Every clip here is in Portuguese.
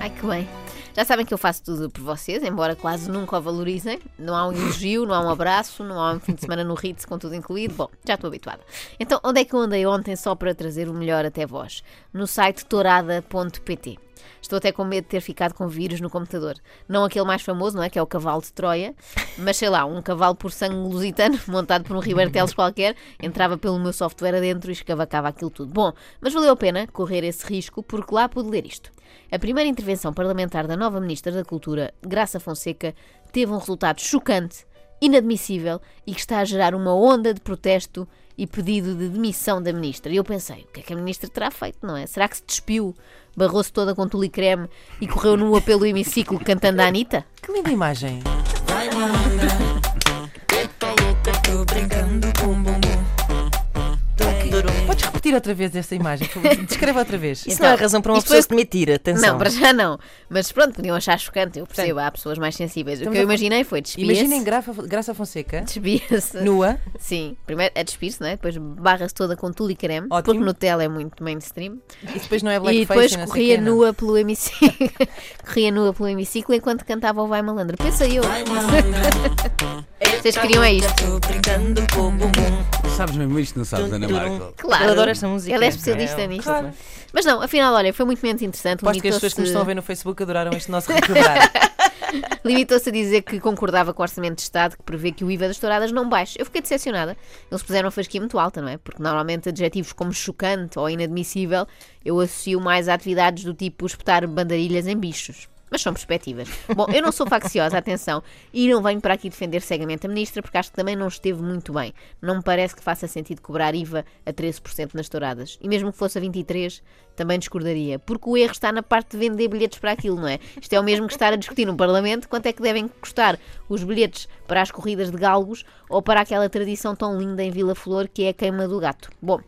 Ai que bem. Já sabem que eu faço tudo por vocês, embora quase nunca o valorizem. Não há um elogio, não há um abraço, não há um fim de semana no Ritz com tudo incluído. Bom, já estou habituada. Então, onde é que eu andei ontem só para trazer o melhor até vós? No site tourada.pt. Estou até com medo de ter ficado com vírus no computador. Não aquele mais famoso, não é? Que é o cavalo de Troia, mas sei lá, um cavalo por sangue lusitano, montado por um Ribartelos qualquer, entrava pelo meu software adentro e escavacava aquilo tudo. Bom, mas valeu a pena correr esse risco porque lá pude ler isto. A primeira intervenção parlamentar da nova Ministra da Cultura, Graça Fonseca, teve um resultado chocante, inadmissível e que está a gerar uma onda de protesto e pedido de demissão da Ministra. E eu pensei, o que é que a Ministra terá feito, não é? Será que se despiu, barrou-se toda com tule e creme e correu nua pelo hemiciclo cantando a Anitta? Que linda imagem. Repetir outra vez essa imagem? por favor? Descreva outra vez. Isso não é razão para uma pessoa foi- se demitir, atenção. Não, para já não. Mas pronto, podiam achar chocante, eu percebo, há pessoas mais sensíveis. O Estamos que eu imaginei foi despia-se. Imaginem Graça, Graça Fonseca, Despia-se. nua, Sim, primeiro é despir-se, não é? Depois barra-se toda com tule e creme, Ótimo. porque Nutella é muito mainstream. e depois não é e blackface depois não sei corria não. nua pelo hemiciclo. corria nua pelo hemiciclo enquanto cantava o Vai Malandro. Pensa eu. Vocês queriam é isto? Sabes mesmo isto, não sabes, Ana Marco? Claro. Eu adoro esta música. Ela é especialista É, nisto. claro. Mas não, afinal, olha, foi muito menos interessante. Aposto que as pessoas que nos estão a ver no Facebook adoraram este nosso requebrar. limitou-se a dizer que concordava com o Orçamento de Estado que prevê que o IVA das touradas não baixe. Eu fiquei decepcionada. Eles puseram a fasquia muito alta, não é? Porque normalmente adjetivos como chocante ou inadmissível eu associo mais a atividades do tipo espetar bandarilhas em bichos. Mas são perspectivas. Bom, eu não sou facciosa, atenção, e não venho para aqui defender cegamente a ministra, porque acho que também não esteve muito bem. Não me parece que faça sentido cobrar IVA a 13% nas touradas. E mesmo que fosse a 23%, também discordaria. Porque o erro está na parte de vender bilhetes para aquilo, não é? Isto é o mesmo que estar a discutir no Parlamento quanto é que devem custar os bilhetes para as corridas de galgos ou para aquela tradição tão linda em Vila Flor que é a queima do gato. Bom,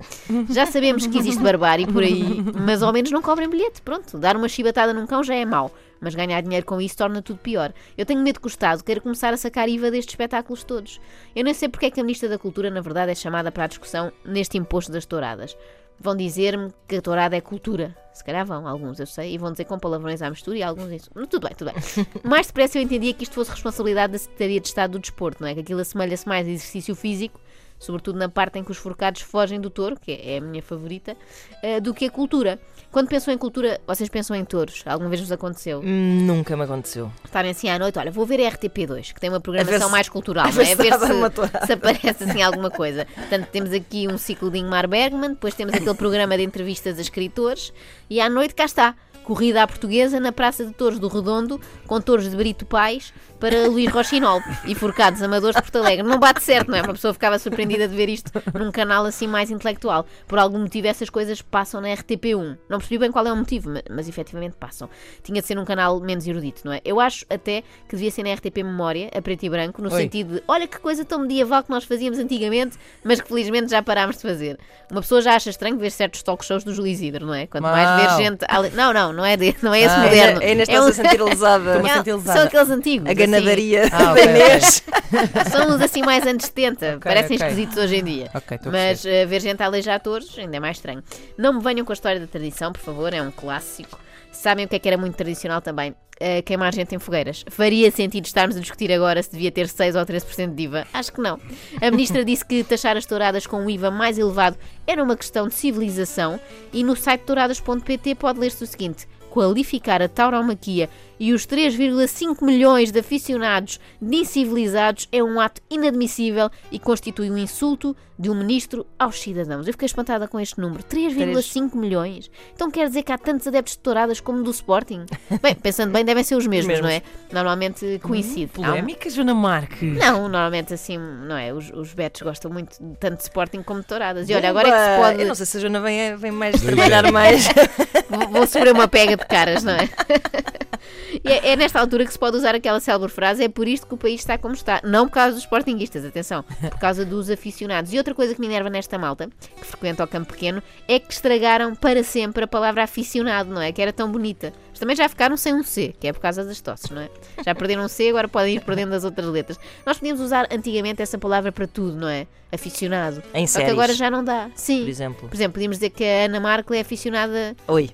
já sabemos que existe barbárie por aí, mas ao menos não cobrem bilhete. Pronto, dar uma chibatada num cão já é mau. Mas ganhar dinheiro com isso torna tudo pior. Eu tenho medo que o Estado queira começar a sacar IVA destes espetáculos todos. Eu nem sei porque é que a Ministra da Cultura, na verdade, é chamada para a discussão neste imposto das touradas. Vão dizer-me que a tourada é cultura. Se calhar vão, alguns, eu sei, e vão dizer com palavrões à mistura e alguns isso. Tudo bem, tudo bem. Mais depressa eu entendia que isto fosse responsabilidade da Secretaria de Estado do Desporto, não é? Que aquilo assemelha-se mais a exercício físico, sobretudo na parte em que os forcados fogem do touro, que é a minha favorita, eh, do que a cultura. Quando pensam em cultura, vocês pensam em touros? Alguma vez vos aconteceu? Nunca me aconteceu. estarem assim à noite, olha, vou ver a RTP2, que tem uma programação se- mais cultural, não é? A ver se, se aparece assim alguma coisa. Portanto, temos aqui um ciclo de Ingmar Bergman, depois temos aquele programa de entrevistas a escritores, e à noite cá está. Corrida à portuguesa na Praça de Touros do Redondo, com touros de Brito Pais para Luís Rochinol e forcados amadores de Porto Alegre. Não bate certo, não é? Uma pessoa ficava surpreendida de ver isto num canal assim mais intelectual. Por algum motivo, essas coisas passam na RTP1. Não percebi bem qual é o motivo, mas, mas efetivamente passam. Tinha de ser num canal menos erudito, não é? Eu acho até que devia ser na RTP Memória, a preto e branco, no Oi. sentido de olha que coisa tão medieval que nós fazíamos antigamente, mas que felizmente já parámos de fazer. Uma pessoa já acha estranho ver certos talk shows do Júlio Isidro, não é? Quanto mais ver gente. ali- Não, não, não é, de- não é esse Ah, moderno. É nesta é um- a sentir lesada. Estou-me a sentir lesada. São aqueles antigos. A ganadaria Ah, ok. Inês. assim. São uns assim mais anos 70. Parecem ok. esquisitos hoje em dia. Mas eh, ver gente a aleijar touros ainda é mais estranho. Não me venham com a história da tradição, por favor, é um clássico. Sabem o que é que era muito tradicional também? Eh, queimar gente em fogueiras. Faria sentido estarmos a discutir agora se devia ter 6 ou 13% de IVA? Acho que não. A ministra disse que taxar as touradas com um IVA mais elevado era uma questão de civilização e no site touradas.pt pode ler-se o seguinte: qualificar a tauromaquia e os 3,5 milhões de aficionados de incivilizados é um ato inadmissível e constitui um insulto de um ministro aos cidadãos. Eu fiquei espantada com este número. 3,5 milhões. Então quer dizer que há tantos adeptos de touradas como do Sporting? Bem, pensando bem, devem ser os mesmos, mesmos. não é? Normalmente coincide. Há um- Polémica, Joana Marques. Não, normalmente assim, não é? Os, os betos gostam muito de tanto de Sporting como de touradas. E olha, agora é que se pode. Eu não sei se a Joana vem, vem mais trabalhar mais. Vou, vou sofrer uma pega de caras, não é? É, é nesta altura que se pode usar aquela célebre frase: é por isto que o país está como está. Não por causa dos sportinguistas, atenção, por causa dos aficionados. E outra coisa que me enerva nesta malta, que frequenta o campo pequeno, é que estragaram para sempre a palavra aficionado, não é? Que era tão bonita. As Mas também já ficaram sem um C, que é por causa das tosses, não é? Já perderam um C, agora podem ir perdendo as outras letras. Nós podíamos usar antigamente essa palavra para tudo, não é? Aficionado. Em Só que séries, agora já não dá. Sim. por exemplo. Por exemplo, podíamos dizer que a Ana Markle é aficionada Oi.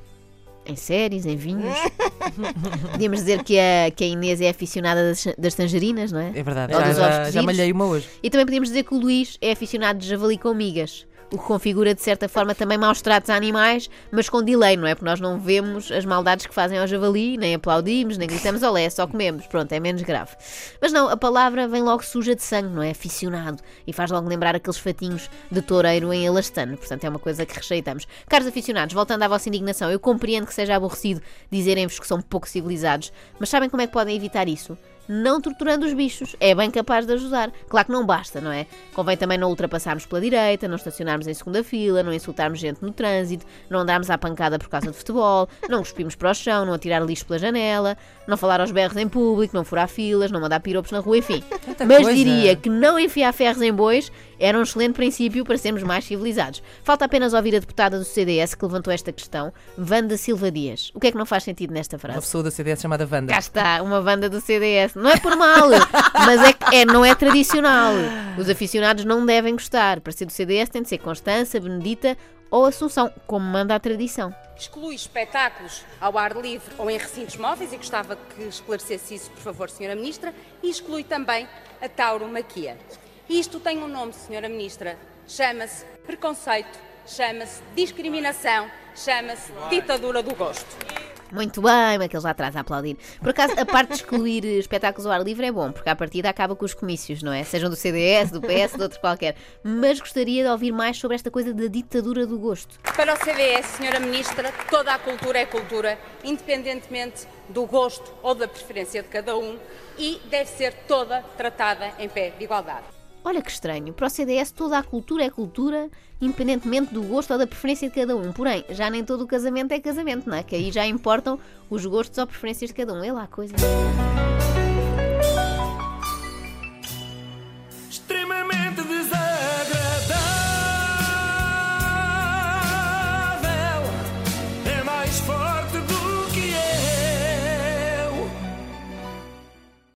Em séries, em vinhos. Podíamos dizer que a, que a Inês é aficionada das, das tangerinas, não é? É verdade, Ou já, dos já, ovos já cozidos. malhei uma hoje. E também podíamos dizer que o Luís é aficionado de javali com migas. O que configura, de certa forma, também maus tratos a animais, mas com delay, não é? Porque nós não vemos as maldades que fazem ao javali, nem aplaudimos, nem gritamos olé, só comemos. Pronto, é menos grave. Mas não, a palavra vem logo suja de sangue, não é? Aficionado. E faz logo lembrar aqueles fatinhos de toureiro em elastano. Portanto, é uma coisa que rejeitamos. Caros aficionados, voltando à vossa indignação, eu compreendo que seja aborrecido dizerem-vos que são pouco civilizados, mas sabem como é que podem evitar isso? Não torturando os bichos. É bem capaz de ajudar. Claro que não basta, não é? Convém também não ultrapassarmos pela direita, não estacionarmos em segunda fila, não insultarmos gente no trânsito, não andarmos à pancada por causa de futebol, não cuspirmos para o chão, não atirar lixo pela janela, não falar aos berros em público, não furar filas, não mandar piropos na rua, enfim. Mas diria que não enfiar ferros em bois era um excelente princípio para sermos mais civilizados. Falta apenas ouvir a deputada do CDS que levantou esta questão, Wanda Silva Dias. O que é que não faz sentido nesta Uma frase? pessoa da CDS chamada Wanda. Cá está, uma banda do CDS. Não é por mal, mas é que é, não é tradicional. Os aficionados não devem gostar. Para ser do CDS tem de ser Constança, Benedita ou Assunção, como manda a tradição. exclui espetáculos ao ar livre ou em recintos móveis, e gostava que esclarecesse isso, por favor, Sra. Ministra, e exclui também a tauromaquia. Isto tem um nome, Sra. Ministra, chama-se preconceito, chama-se discriminação, chama-se ditadura do gosto. Muito bem, aqueles lá atrás a aplaudir. Por acaso, a parte de excluir espetáculos ao ar livre é bom, porque à partida acaba com os comícios, não é? Sejam do CDS, do PS, de outro qualquer. Mas gostaria de ouvir mais sobre esta coisa da ditadura do gosto. Para o CDS, Sra. Ministra, toda a cultura é cultura, independentemente do gosto ou da preferência de cada um, e deve ser toda tratada em pé de igualdade. Olha que estranho, para o CDS toda a cultura é cultura, independentemente do gosto ou da preferência de cada um. Porém, já nem todo o casamento é casamento, não é? Que aí já importam os gostos ou preferências de cada um. É lá a coisa.